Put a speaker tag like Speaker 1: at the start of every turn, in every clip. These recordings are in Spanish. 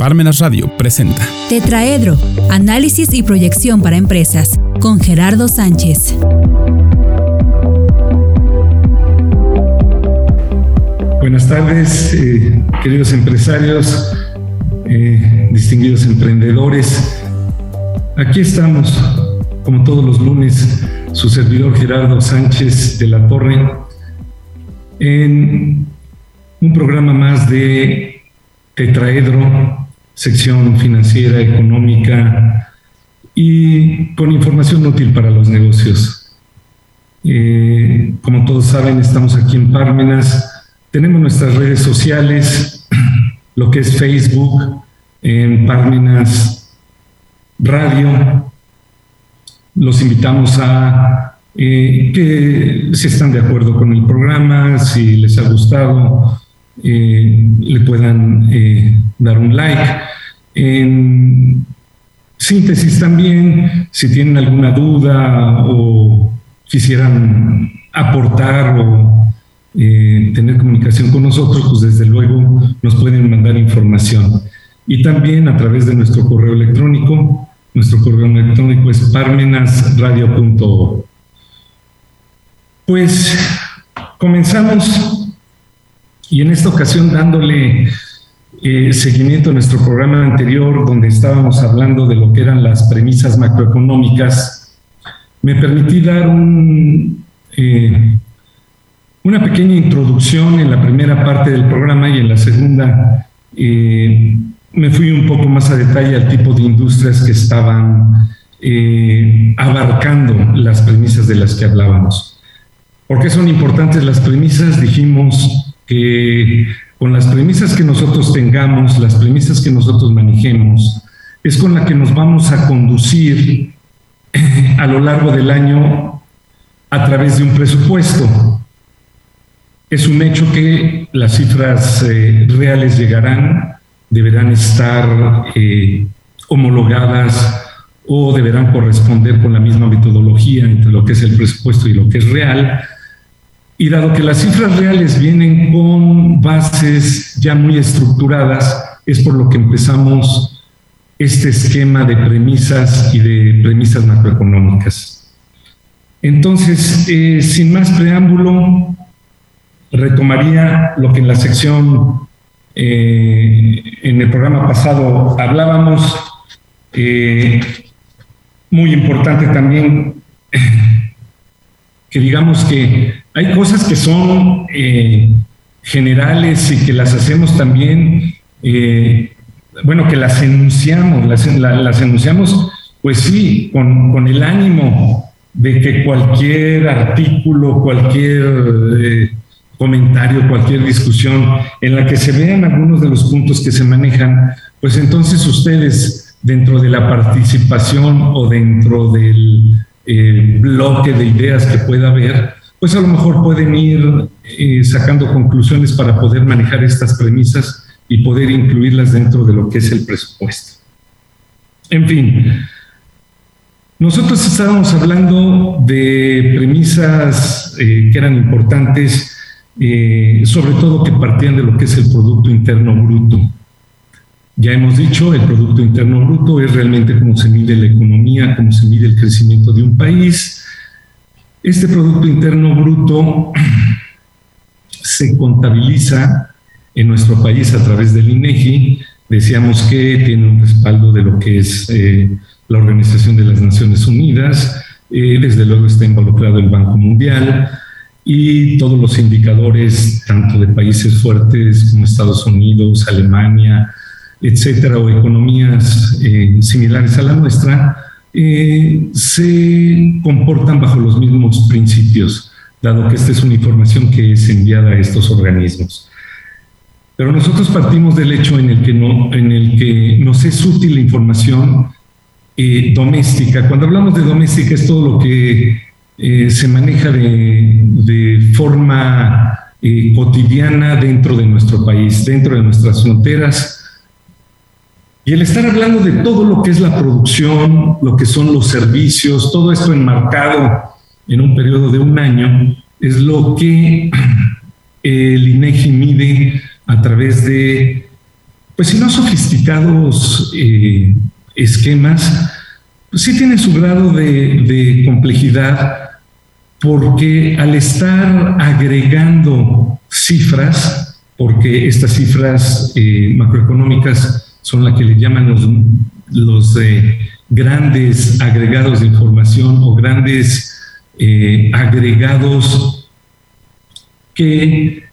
Speaker 1: Parmenas Radio presenta
Speaker 2: Tetraedro, análisis y proyección para empresas, con Gerardo Sánchez.
Speaker 3: Buenas tardes, eh, queridos empresarios, eh, distinguidos emprendedores. Aquí estamos, como todos los lunes, su servidor Gerardo Sánchez de la Torre, en un programa más de Tetraedro, sección financiera, económica y con información útil para los negocios. Eh, como todos saben, estamos aquí en Parmenas. Tenemos nuestras redes sociales, lo que es Facebook, en Parmenas Radio. Los invitamos a eh, que si están de acuerdo con el programa, si les ha gustado, eh, le puedan dar un like. En síntesis también, si tienen alguna duda o quisieran aportar o eh, tener comunicación con nosotros, pues desde luego nos pueden mandar información. Y también a través de nuestro correo electrónico, nuestro correo electrónico es parmenasradio.org. Pues comenzamos y en esta ocasión dándole eh, seguimiento a nuestro programa anterior, donde estábamos hablando de lo que eran las premisas macroeconómicas, me permití dar un, eh, una pequeña introducción en la primera parte del programa y en la segunda eh, me fui un poco más a detalle al tipo de industrias que estaban abarcando las premisas de las que hablábamos. ¿Por qué son importantes las premisas? Dijimos que con las premisas que nosotros tengamos, las premisas que nosotros manejemos, es con la que nos vamos a conducir eh, a lo largo del año a través de un presupuesto. Es un hecho que las cifras eh, reales llegarán, deberán estar eh, homologadas o deberán corresponder con la misma metodología entre lo que es el presupuesto y lo que es real, y dado que las cifras reales vienen con bases ya muy estructuradas, es por lo que empezamos este esquema de premisas y de premisas macroeconómicas. Entonces, eh, sin más preámbulo, retomaría lo que en la sección, eh, en el programa pasado hablábamos, eh, muy importante también que digamos que hay cosas que son eh, generales y que las hacemos también, eh, bueno, que las enunciamos, las, enunciamos, pues sí, con, el ánimo de que cualquier artículo, cualquier eh, comentario, cualquier discusión en la que se vean algunos de los puntos que se manejan, pues entonces ustedes dentro de la participación o dentro del bloque de ideas que pueda haber, pues a lo mejor pueden ir eh, sacando conclusiones para poder manejar estas premisas y poder incluirlas dentro de lo que es el presupuesto. En fin, nosotros estábamos hablando de premisas eh, que eran importantes, eh, sobre todo que partían de lo que es el Producto Interno Bruto. Ya hemos dicho, el Producto Interno Bruto es realmente cómo se mide la economía, cómo se mide el crecimiento de un país, este Producto Interno Bruto se contabiliza en nuestro país a través del INEGI. Decíamos que tiene un respaldo de lo que es eh, la Organización de las Naciones Unidas, eh, desde luego está involucrado el Banco Mundial y todos los indicadores, tanto de países fuertes como Estados Unidos, Alemania, etcétera, o economías eh, similares a la nuestra, eh, se comportan bajo los mismos principios, dado que esta es una información que es enviada a estos organismos. Pero nosotros partimos del hecho en el que, no, en el que nos es útil la información eh, doméstica. Cuando hablamos de doméstica es todo lo que eh, se maneja de, de forma cotidiana dentro de nuestro país, dentro de nuestras fronteras, y el estar hablando de todo lo que es la producción, lo que son los servicios, todo esto enmarcado en un periodo de un año, es lo que el INEGI mide a través de pues si no sofisticados eh, esquemas, pues sí tienen su grado de, complejidad, porque al estar agregando cifras, porque estas cifras eh, macroeconómicas son las que le llaman los, los eh, grandes agregados de información o grandes agregados que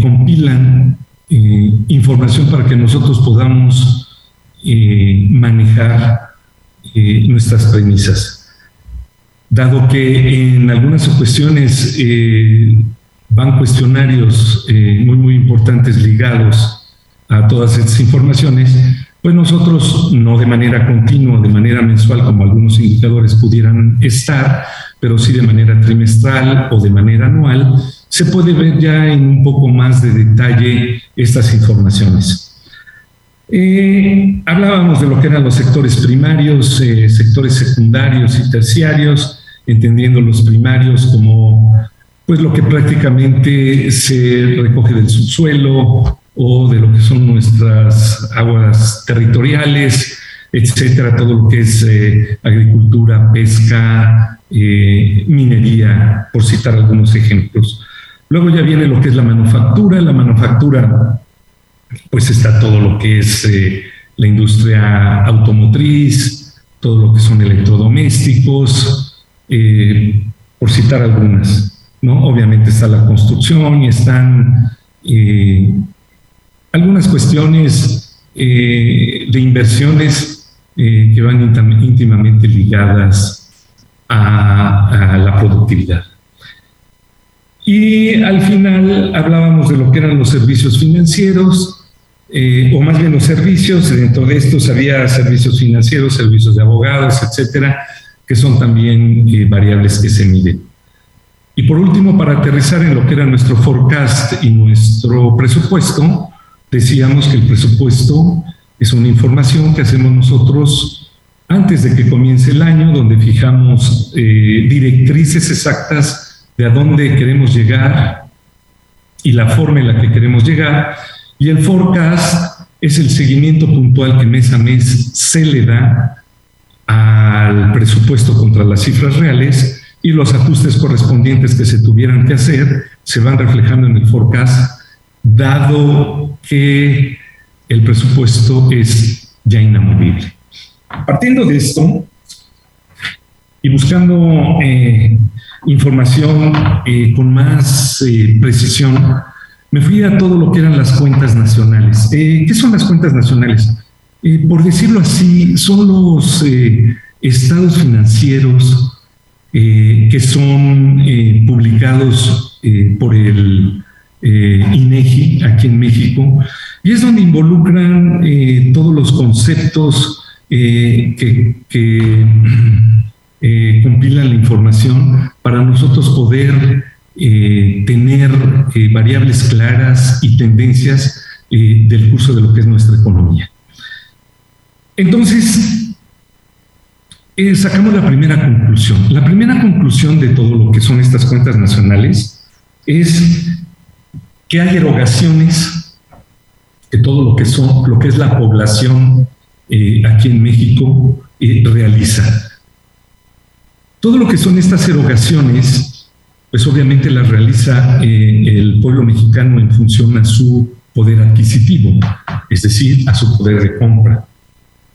Speaker 3: compilan eh, información para que nosotros podamos eh, manejar eh, nuestras premisas. Dado que en algunas ocasiones van cuestionarios muy, muy importantes ligados a todas estas informaciones, pues nosotros no de manera continua, de manera mensual, como algunos indicadores pudieran estar, pero sí de manera trimestral o de manera anual, se puede ver ya en un poco más de detalle estas informaciones. Eh, hablábamos de lo que eran los sectores primarios, eh, sectores secundarios y terciarios, entendiendo los primarios como pues lo que prácticamente se recoge del subsuelo o de lo que son nuestras aguas territoriales, etcétera, todo lo que es eh, agricultura, pesca, minería, por citar algunos ejemplos. Luego ya viene lo que es la manufactura. La manufactura, pues está todo lo que es eh, la industria automotriz, todo lo que son electrodomésticos, eh, por citar algunas. ¿no? Obviamente está la construcción y están eh, algunas cuestiones de inversiones que van íntimamente ligadas a la productividad. Y al final hablábamos de lo que eran los servicios financieros, eh, o más bien los servicios, dentro de estos había servicios financieros, servicios de abogados, etcétera, que son también eh, variables que se miden. Y por último, para aterrizar en lo que era nuestro forecast y nuestro presupuesto, decíamos que el presupuesto es una información que hacemos nosotros antes de que comience el año, donde fijamos eh, directrices exactas de a dónde queremos llegar y la forma en la que queremos llegar. Y el forecast es el seguimiento puntual que mes a mes se le da al presupuesto contra las cifras reales y los ajustes correspondientes que se tuvieran que hacer se van reflejando en el forecast, dado que el presupuesto es ya inamovible. Partiendo de esto y buscando eh, información eh, con más eh, precisión, me fui a todo lo que eran las cuentas nacionales. ¿Qué son las cuentas nacionales? por decirlo así, son los estados financieros que son publicados por el INEGI aquí en México y es donde involucran todos los conceptos que, que eh, compilan la información para nosotros poder eh, tener eh, variables claras y tendencias eh, del curso de lo que es nuestra economía. Entonces, sacamos la primera conclusión. La primera conclusión de todo lo que son estas cuentas nacionales es que hay erogaciones de todo lo que son, lo que es la población aquí en México realiza. Todo lo que son estas erogaciones, pues obviamente las realiza eh, el pueblo mexicano en función a su poder adquisitivo, es decir, a su poder de compra.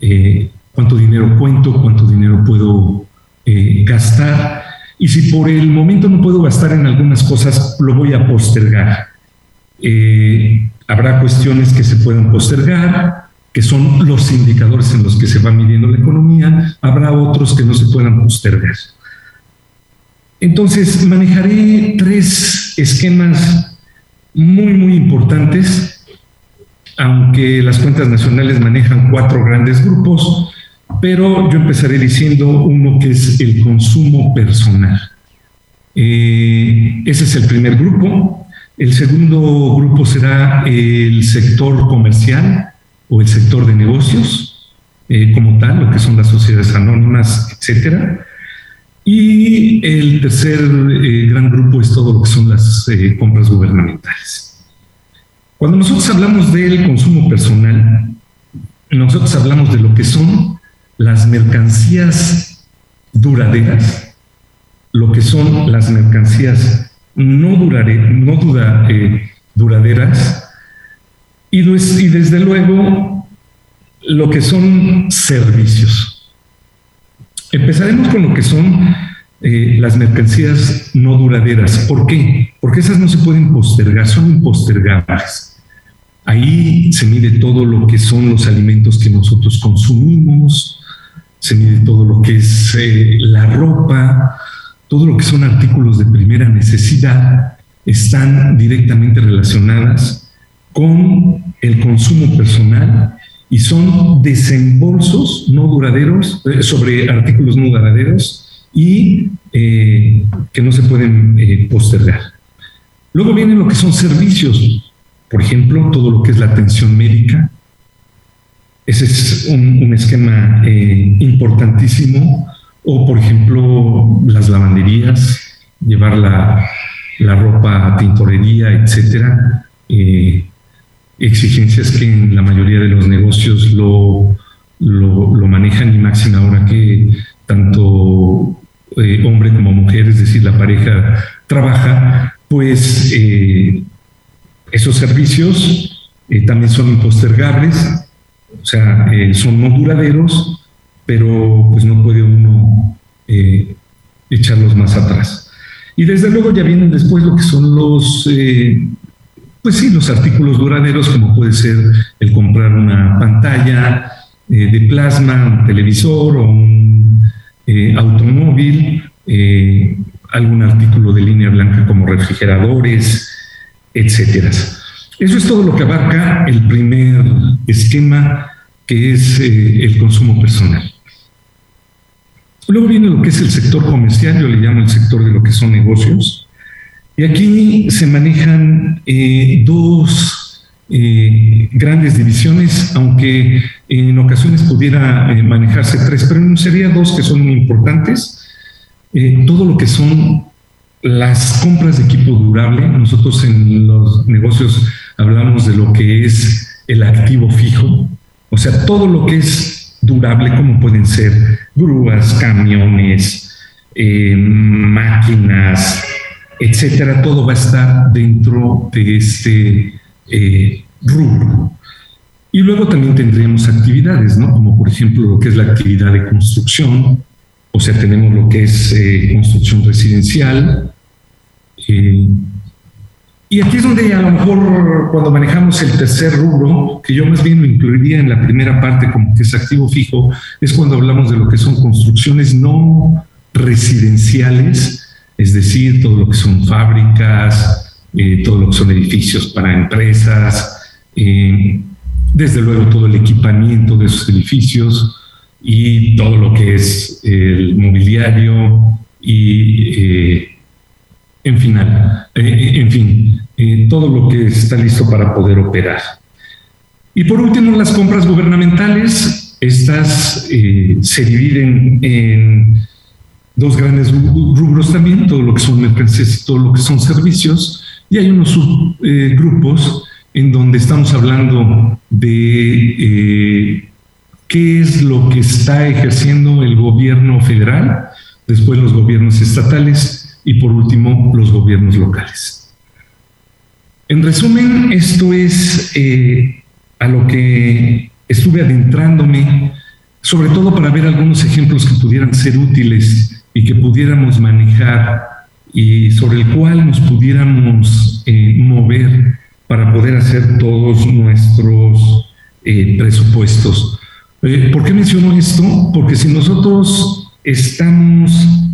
Speaker 3: Eh, cuánto dinero cuento, cuánto dinero puedo eh, gastar, y si por el momento no puedo gastar en algunas cosas, lo voy a postergar. Habrá cuestiones que se puedan postergar, que son los indicadores en los que se va midiendo la economía, habrá otros que no se puedan postergar. Entonces, manejaré tres esquemas muy, muy importantes, aunque las cuentas nacionales manejan cuatro grandes grupos, pero yo empezaré diciendo uno que es el consumo personal. Eh, ese es el primer grupo. El segundo grupo será el sector comercial o el sector de negocios, eh, como tal, lo que son las sociedades anónimas, etcétera. Y el tercer eh, gran grupo es todo lo que son las eh, compras gubernamentales. Cuando nosotros hablamos del consumo personal, nosotros hablamos de lo que son las mercancías duraderas, lo que son las mercancías no, eh, duraderas y, y desde luego lo que son servicios. Empezaremos con lo que son eh, las mercancías no duraderas. ¿Por qué? Porque esas no se pueden postergar, son impostergables. Ahí se mide todo lo que son los alimentos que nosotros consumimos, se mide todo lo que es eh, la ropa, todo lo que son artículos de primera necesidad, están directamente relacionadas con el consumo personal y son desembolsos no duraderos eh, sobre artículos no duraderos y eh, que no se pueden eh, postergar. Luego vienen lo que son servicios, por ejemplo, todo lo que es la atención médica. Ese es un, esquema importantísimo. O, por ejemplo, las lavanderías, llevar la, ropa a tintorería, etcétera. exigencias que en la mayoría de los negocios lo, lo, manejan y máxima ahora que tanto eh, hombre como mujer, es decir, la pareja trabaja, pues eh, esos servicios eh, también son impostergables, o sea, son no duraderos, pero pues no puede uno echarlos más atrás. Y desde luego ya vienen después lo que son los, pues sí, los artículos duraderos, como puede ser el comprar una pantalla de plasma, un televisor o un eh, automóvil, eh, algún artículo de línea blanca como refrigeradores, etcétera. Eso es todo lo que abarca el primer esquema, que es eh, el consumo personal. Luego viene lo que es el sector comercial, yo le llamo el sector de lo que son negocios. Y aquí se manejan dos eh, grandes divisiones, aunque en ocasiones pudiera eh, manejarse tres, pero sería dos que son muy importantes. Eh, todo lo que son las compras de equipo durable, nosotros en los negocios hablamos de lo que es el activo fijo, o sea, todo lo que es durable, como pueden ser grúas, camiones, máquinas, etcétera, todo va a estar dentro de este eh, rubro. Y luego también tendríamos actividades, ¿no? Como por ejemplo lo que es la actividad de construcción, o sea, tenemos lo que es eh, construcción residencial. Y aquí es donde a lo mejor cuando manejamos el tercer rubro, que yo más bien lo incluiría en la primera parte como que es activo fijo, es cuando hablamos de lo que son construcciones no residenciales, es decir, todo lo que son fábricas, eh, todo lo que son edificios para empresas, eh, desde luego todo el equipamiento de esos edificios y todo lo que es el mobiliario y eh, en, final, en fin, todo lo que está listo para poder operar. Y por último, las compras gubernamentales. Estas se dividen en dos grandes rubros también, todo lo que son mercancías y todo lo que son servicios. Y hay unos subgrupos eh, en donde estamos hablando de eh, qué es lo que está ejerciendo el gobierno federal, después los gobiernos estatales y por último los gobiernos locales. En resumen, esto es eh, a lo que estuve adentrándome, sobre todo para ver algunos ejemplos que pudieran ser útiles y que pudiéramos manejar y sobre el cual nos pudiéramos eh, mover para poder hacer todos nuestros eh, presupuestos. ¿Por qué menciono esto? Porque si nosotros estamos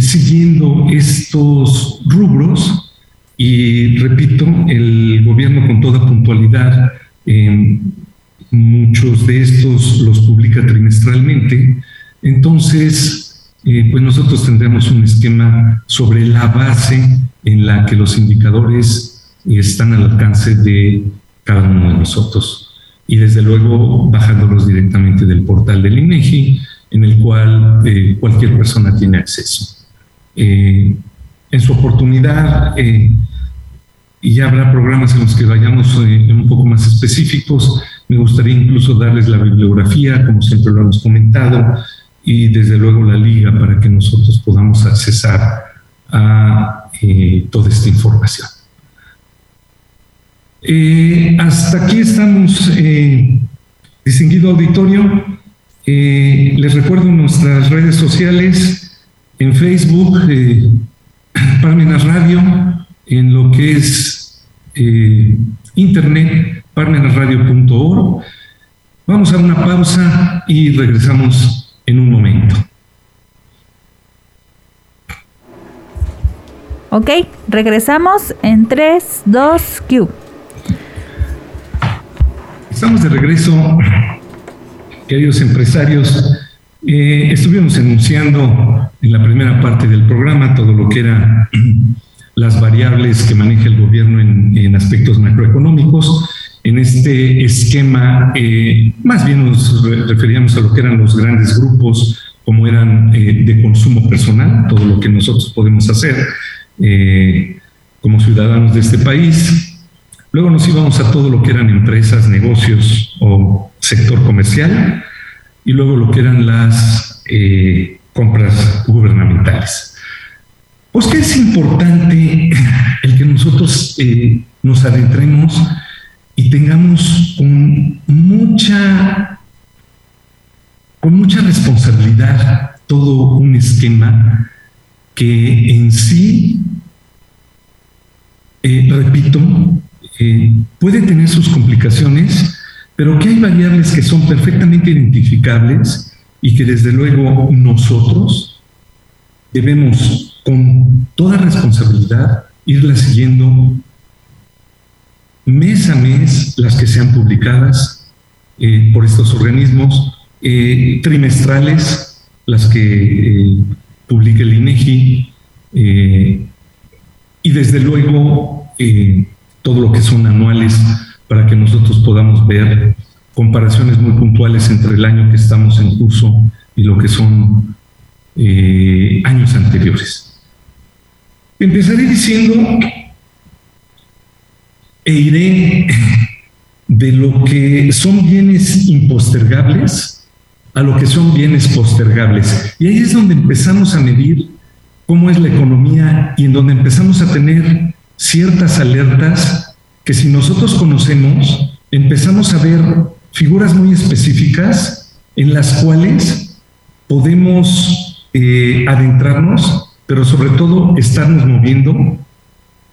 Speaker 3: siguiendo estos rubros, y repito, el gobierno con toda puntualidad, muchos de estos los publica trimestralmente, entonces pues nosotros tendremos un esquema sobre la base en la que los indicadores están al alcance de cada uno de nosotros. Y desde luego bajándolos directamente del portal del INEGI, en el cual eh, cualquier persona tiene acceso. Eh, en su oportunidad, eh, y habrá programas en los que vayamos eh, un poco más específicos. Me gustaría incluso darles la bibliografía, como siempre lo hemos comentado, y desde luego la liga para que nosotros podamos accesar a eh, toda esta información. Hasta aquí estamos, distinguido auditorio. Les recuerdo nuestras redes sociales en Facebook, Parmenas Radio, en lo que es eh, internet, parmenasradio.org. Vamos a una pausa y regresamos en un momento.
Speaker 2: Ok, regresamos en 3, 2, Q.
Speaker 3: Estamos de regreso, queridos empresarios. Eh, estuvimos enunciando en la primera parte del programa todo lo que era las variables que maneja el gobierno en, aspectos macroeconómicos. En este esquema, eh, más bien nos referíamos a lo que eran los grandes grupos, como eran eh, de consumo personal, todo lo que nosotros podemos hacer como ciudadanos de este país. Luego nos íbamos a todo lo que eran empresas, negocios o sector comercial, y luego lo que eran las compras gubernamentales. Pues que es importante el que nosotros eh, nos adentremos y tengamos con mucha, con mucha responsabilidad todo un esquema que en sí, eh, repito, eh, puede tener sus complicaciones, pero que hay variables que son perfectamente identificables y que desde luego nosotros debemos con toda responsabilidad irla siguiendo mes a mes las que sean publicadas eh, por estos organismos, eh, trimestrales las que eh, publique el INEGI y desde luego todo lo que son anuales para que nosotros podamos ver comparaciones muy puntuales entre el año que estamos en curso y lo que son años anteriores. Empezaré diciendo e iré de lo que son bienes impostergables a lo que son bienes postergables. Y ahí es donde empezamos a medir cómo es la economía y en donde empezamos a tener ciertas alertas que si nosotros conocemos, empezamos a ver figuras muy específicas en las cuales podemos eh, adentrarnos pero sobre todo estarnos moviendo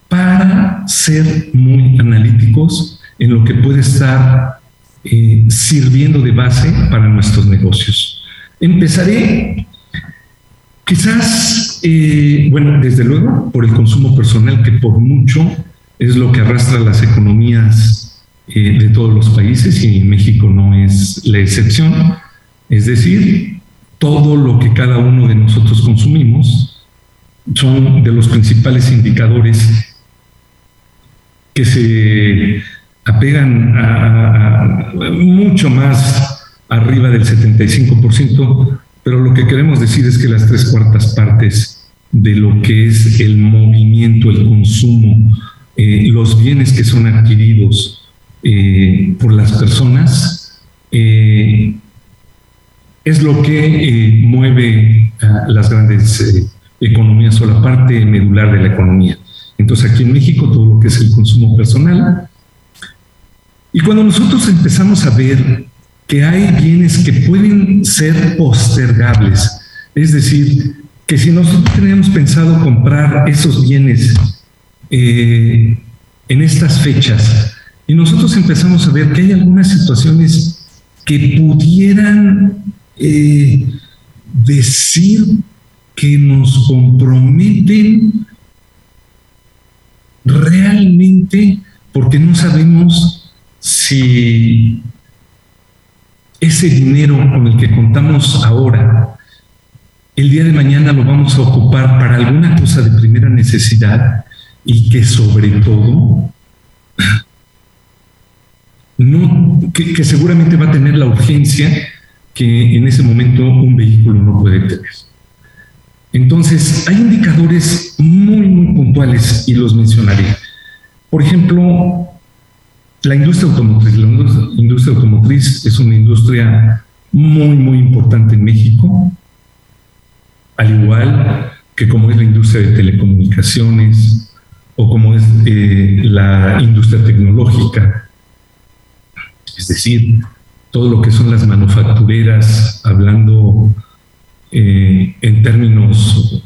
Speaker 3: para ser muy analíticos en lo que puede estar eh, sirviendo de base para nuestros negocios. Empezaré quizás, eh, bueno, desde luego, por el consumo personal, que por mucho es lo que arrastra las economías eh, de todos los países y México no es la excepción. Es decir, todo lo que cada uno de nosotros consumimos son de los principales indicadores que se apegan a, mucho más arriba del 75%, pero lo que queremos decir es que las tres cuartas partes de lo que es el movimiento, el consumo, eh, los bienes que son adquiridos eh, por las personas, eh, es lo que mueve las grandes economía sola parte medular de la economía. Entonces aquí en México todo lo que es el consumo personal. Y cuando nosotros empezamos a ver que hay bienes que pueden ser postergables, es decir, que si nosotros teníamos pensado comprar esos bienes eh, en estas fechas, y nosotros empezamos a ver que hay algunas situaciones que pudieran eh, decir que nos comprometen realmente porque no sabemos si ese dinero con el que contamos ahora, el día de mañana lo vamos a ocupar para alguna cosa de primera necesidad y que sobre todo, no, que, que seguramente va a tener la urgencia que en ese momento un vehículo no puede tener. Entonces, hay indicadores muy, muy puntuales y los mencionaré. Por ejemplo, la industria automotriz. La industria automotriz es una industria muy, muy importante en México, al igual que como es la industria de telecomunicaciones o como es eh, la industria tecnológica. Es decir, todo lo que son las manufactureras, hablando eh, en términos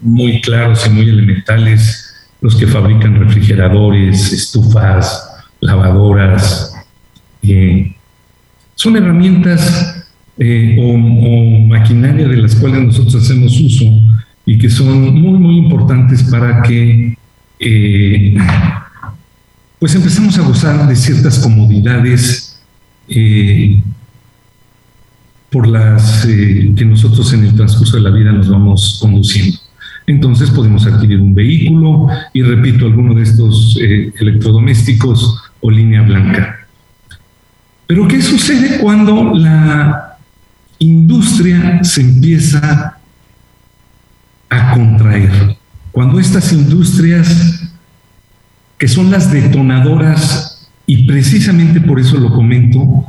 Speaker 3: muy claros y muy elementales, los que fabrican refrigeradores, estufas, lavadoras, eh, son herramientas eh, o, maquinaria de las cuales nosotros hacemos uso y que son muy, muy importantes para que pues empecemos a gozar de ciertas comodidades eh, por las eh, que nosotros en el transcurso de la vida nos vamos conduciendo. Entonces podemos adquirir un vehículo y repito, alguno de estos eh, electrodomésticos o línea blanca. Pero ¿qué sucede cuando la industria se empieza a contraer? Cuando estas industrias, que son las detonadoras y precisamente por eso lo comento,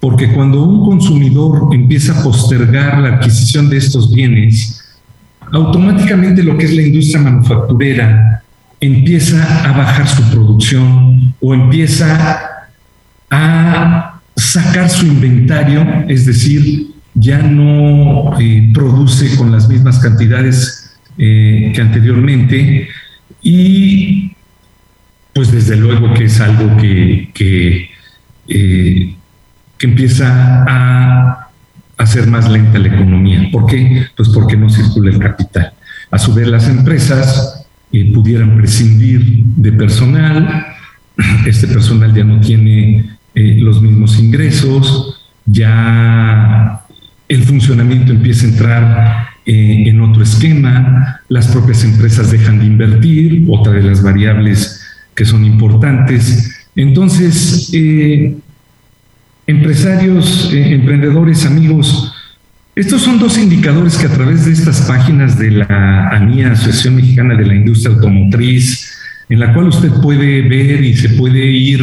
Speaker 3: porque cuando un consumidor empieza a postergar la adquisición de estos bienes, automáticamente lo que es la industria manufacturera empieza a bajar su producción o empieza a sacar su inventario, es decir, ya no eh, produce con las mismas cantidades eh, que anteriormente y pues desde luego que es algo que, que, eh, empieza a hacer más lenta la economía. ¿Por qué? Pues porque no circula el capital. A su vez, las empresas eh, pudieran prescindir de personal, este personal ya no tiene los mismos ingresos, ya el funcionamiento empieza a entrar en otro esquema, las propias empresas dejan de invertir, otra de las variables que son importantes. Entonces, eh, empresarios, eh, emprendedores, amigos, estos son dos indicadores que a través de estas páginas de la ANIA, Asociación Mexicana de la Industria Automotriz, en la cual usted puede ver y se puede ir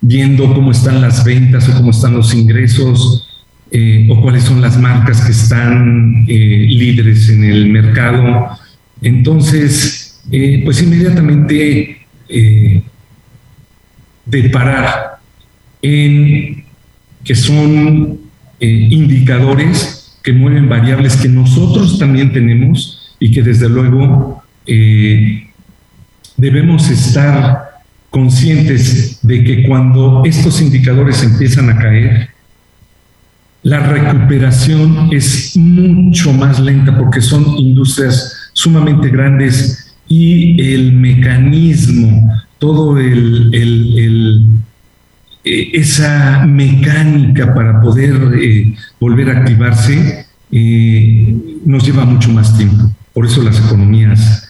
Speaker 3: viendo cómo están las ventas o cómo están los ingresos eh, o cuáles son las marcas que están líderes en el mercado. Entonces, pues inmediatamente eh, de parar en que son eh, indicadores que mueven variables que nosotros también tenemos y que desde luego eh, debemos estar conscientes de que cuando estos indicadores empiezan a caer, la recuperación es mucho más lenta porque son industrias sumamente grandes y el mecanismo, todo el, eh, esa mecánica para poder eh, volver a activarse eh, nos lleva mucho más tiempo. Por eso las economías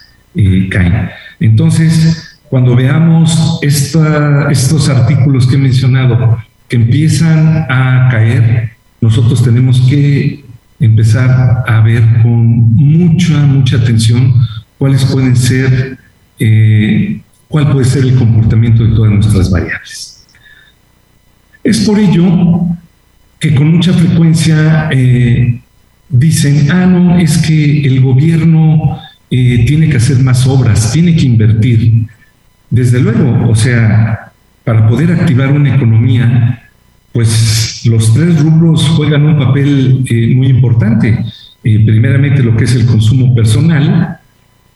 Speaker 3: caen. Entonces, cuando veamos estos artículos que he mencionado que empiezan a caer, nosotros tenemos que empezar a ver con mucha, mucha atención cuáles pueden ser, eh, cuál puede ser el comportamiento de todas nuestras variables. Es por ello que con mucha frecuencia eh, dicen, ah, no, es que el gobierno eh, tiene que hacer más obras, tiene que invertir. Desde luego, o sea, para poder activar una economía, pues los tres rubros juegan un papel muy importante. primeramente lo que es el consumo personal,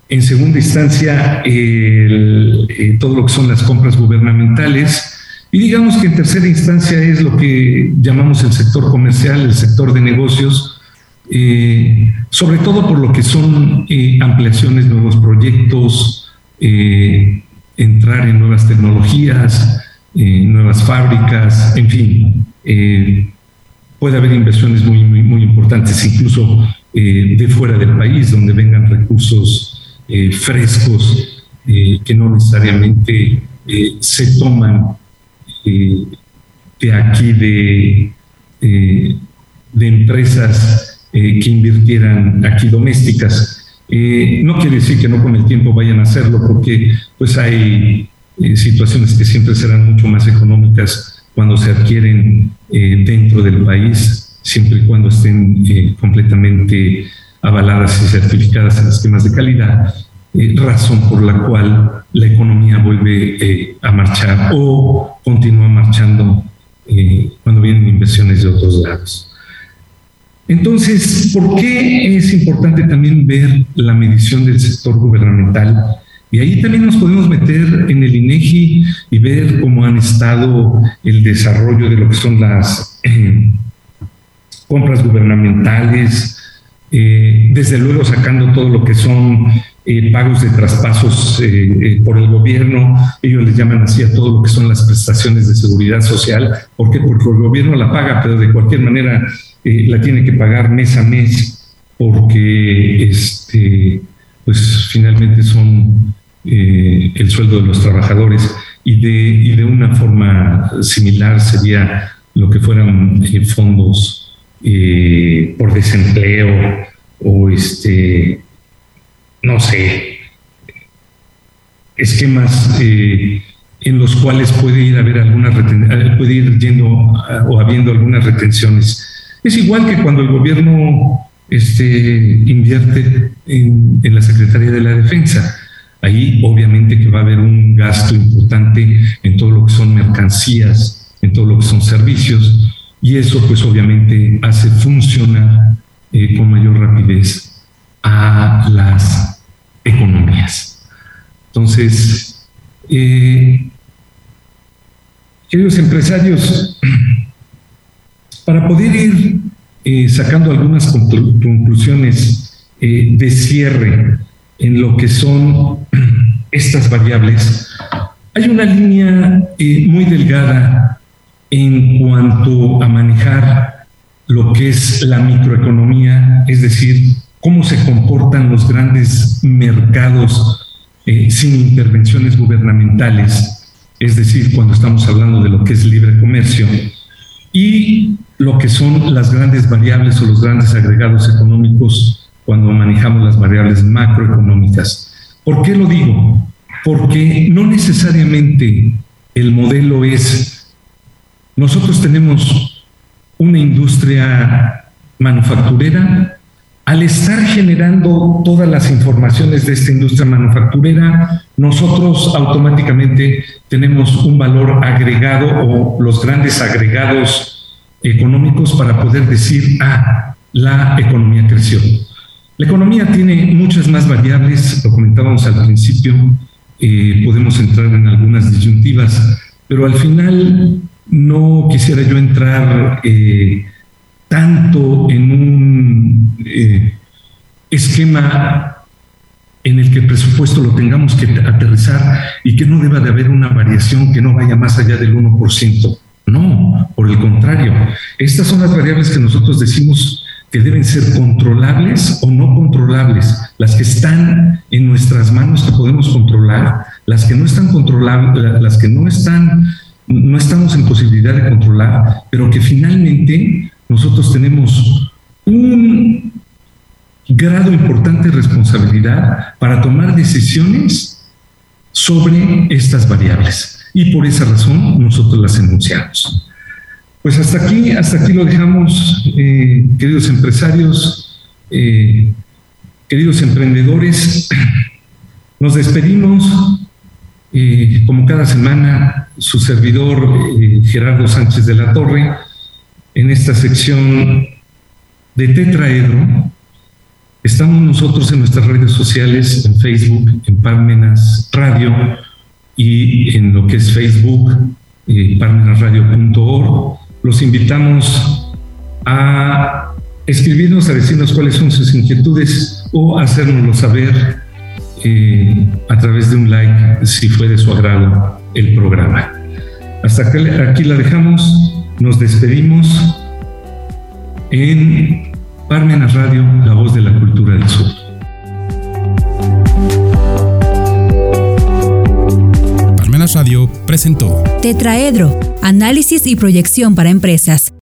Speaker 3: en segunda instancia, eh, todo lo que son las compras gubernamentales. Y digamos que en tercera instancia es lo que llamamos el sector comercial, el sector de negocios, eh, sobre todo por lo que son eh, ampliaciones, nuevos proyectos, entrar en nuevas tecnologías, nuevas fábricas, en fin. puede haber inversiones muy, muy, importantes, incluso de fuera del país, donde vengan recursos eh, frescos eh, que no necesariamente eh, se toman de aquí de, de empresas que invirtieran aquí domésticas. no quiere decir que no con el tiempo vayan a hacerlo porque pues hay eh, situaciones que siempre serán mucho más económicas cuando se adquieren eh, dentro del país, siempre y cuando estén eh, completamente avaladas y certificadas en esquemas de calidad, razón por la cual la economía vuelve a marchar o continúa marchando cuando vienen inversiones de otros lados. Entonces, ¿por qué es importante también ver la medición del sector gubernamental? Y ahí también nos podemos meter en el INEGI y ver cómo han estado el desarrollo de lo que son las eh, compras gubernamentales, eh, desde luego sacando todo lo que son eh, pagos de traspasos por el gobierno, ellos les llaman así a todo lo que son las prestaciones de seguridad social, ¿por qué? Porque el gobierno la paga, pero de cualquier manera la tiene que pagar mes a mes porque este, pues finalmente son eh, el sueldo de los trabajadores y de, y de una forma similar sería lo que fueran eh, fondos por desempleo o este, no sé, esquemas en los cuales puede ir a haber algunas puede ir yendo o habiendo algunas retenciones es igual que cuando el gobierno este, invierte en, la Secretaría de la Defensa. Ahí obviamente que va a haber un gasto importante en todo lo que son mercancías, en todo lo que son servicios, y eso pues obviamente hace funcionar eh, con mayor rapidez a las economías. Entonces, eh, queridos empresarios, para poder ir eh, sacando algunas conclusiones eh, de cierre en lo que son estas variables, hay una línea eh, muy delgada en cuanto a manejar lo que es la microeconomía, es decir, cómo se comportan los grandes mercados sin intervenciones gubernamentales, es decir, cuando estamos hablando de lo que es libre comercio, y lo que son las grandes variables o los grandes agregados económicos cuando manejamos las variables macroeconómicas. ¿Por qué lo digo? Porque no necesariamente el modelo es, nosotros tenemos una industria manufacturera, al estar generando todas las informaciones de esta industria manufacturera, nosotros automáticamente tenemos un valor agregado o los grandes agregados económicos para poder decir, ah, la economía creció. La economía tiene muchas más variables, lo comentábamos al principio, eh, podemos entrar en algunas disyuntivas, pero al final no quisiera yo entrar eh, tanto en un eh, esquema en el que el presupuesto lo tengamos que aterrizar y que no deba de haber una variación que no vaya más allá del 1%. No, por el contrario, estas son las variables que nosotros decimos que deben ser controlables o no controlables, las que están en nuestras manos que podemos controlar, las que no están controlables, las que no están no estamos en posibilidad de controlar, pero que finalmente nosotros tenemos un grado importante de responsabilidad para tomar decisiones sobre estas variables y por esa razón nosotros las enunciamos. Pues hasta aquí, hasta aquí lo dejamos, eh, queridos empresarios, eh, queridos emprendedores. Nos despedimos, eh, como cada semana, su servidor Gerardo Sánchez de la Torre, en esta sección de Tetraedro. Estamos nosotros en nuestras redes sociales, en Facebook, en Parmenas Radio, y en lo que es Facebook, eh, parmenasradio.org. Los invitamos a escribirnos, a decirnos cuáles son sus inquietudes o hacérnoslo saber eh, a través de un like si fue de su agrado el programa. Hasta aquí la dejamos, nos despedimos en Parmenas Radio, la voz de la cultura del sur.
Speaker 2: Radio presentó. Tetraedro, análisis y proyección para empresas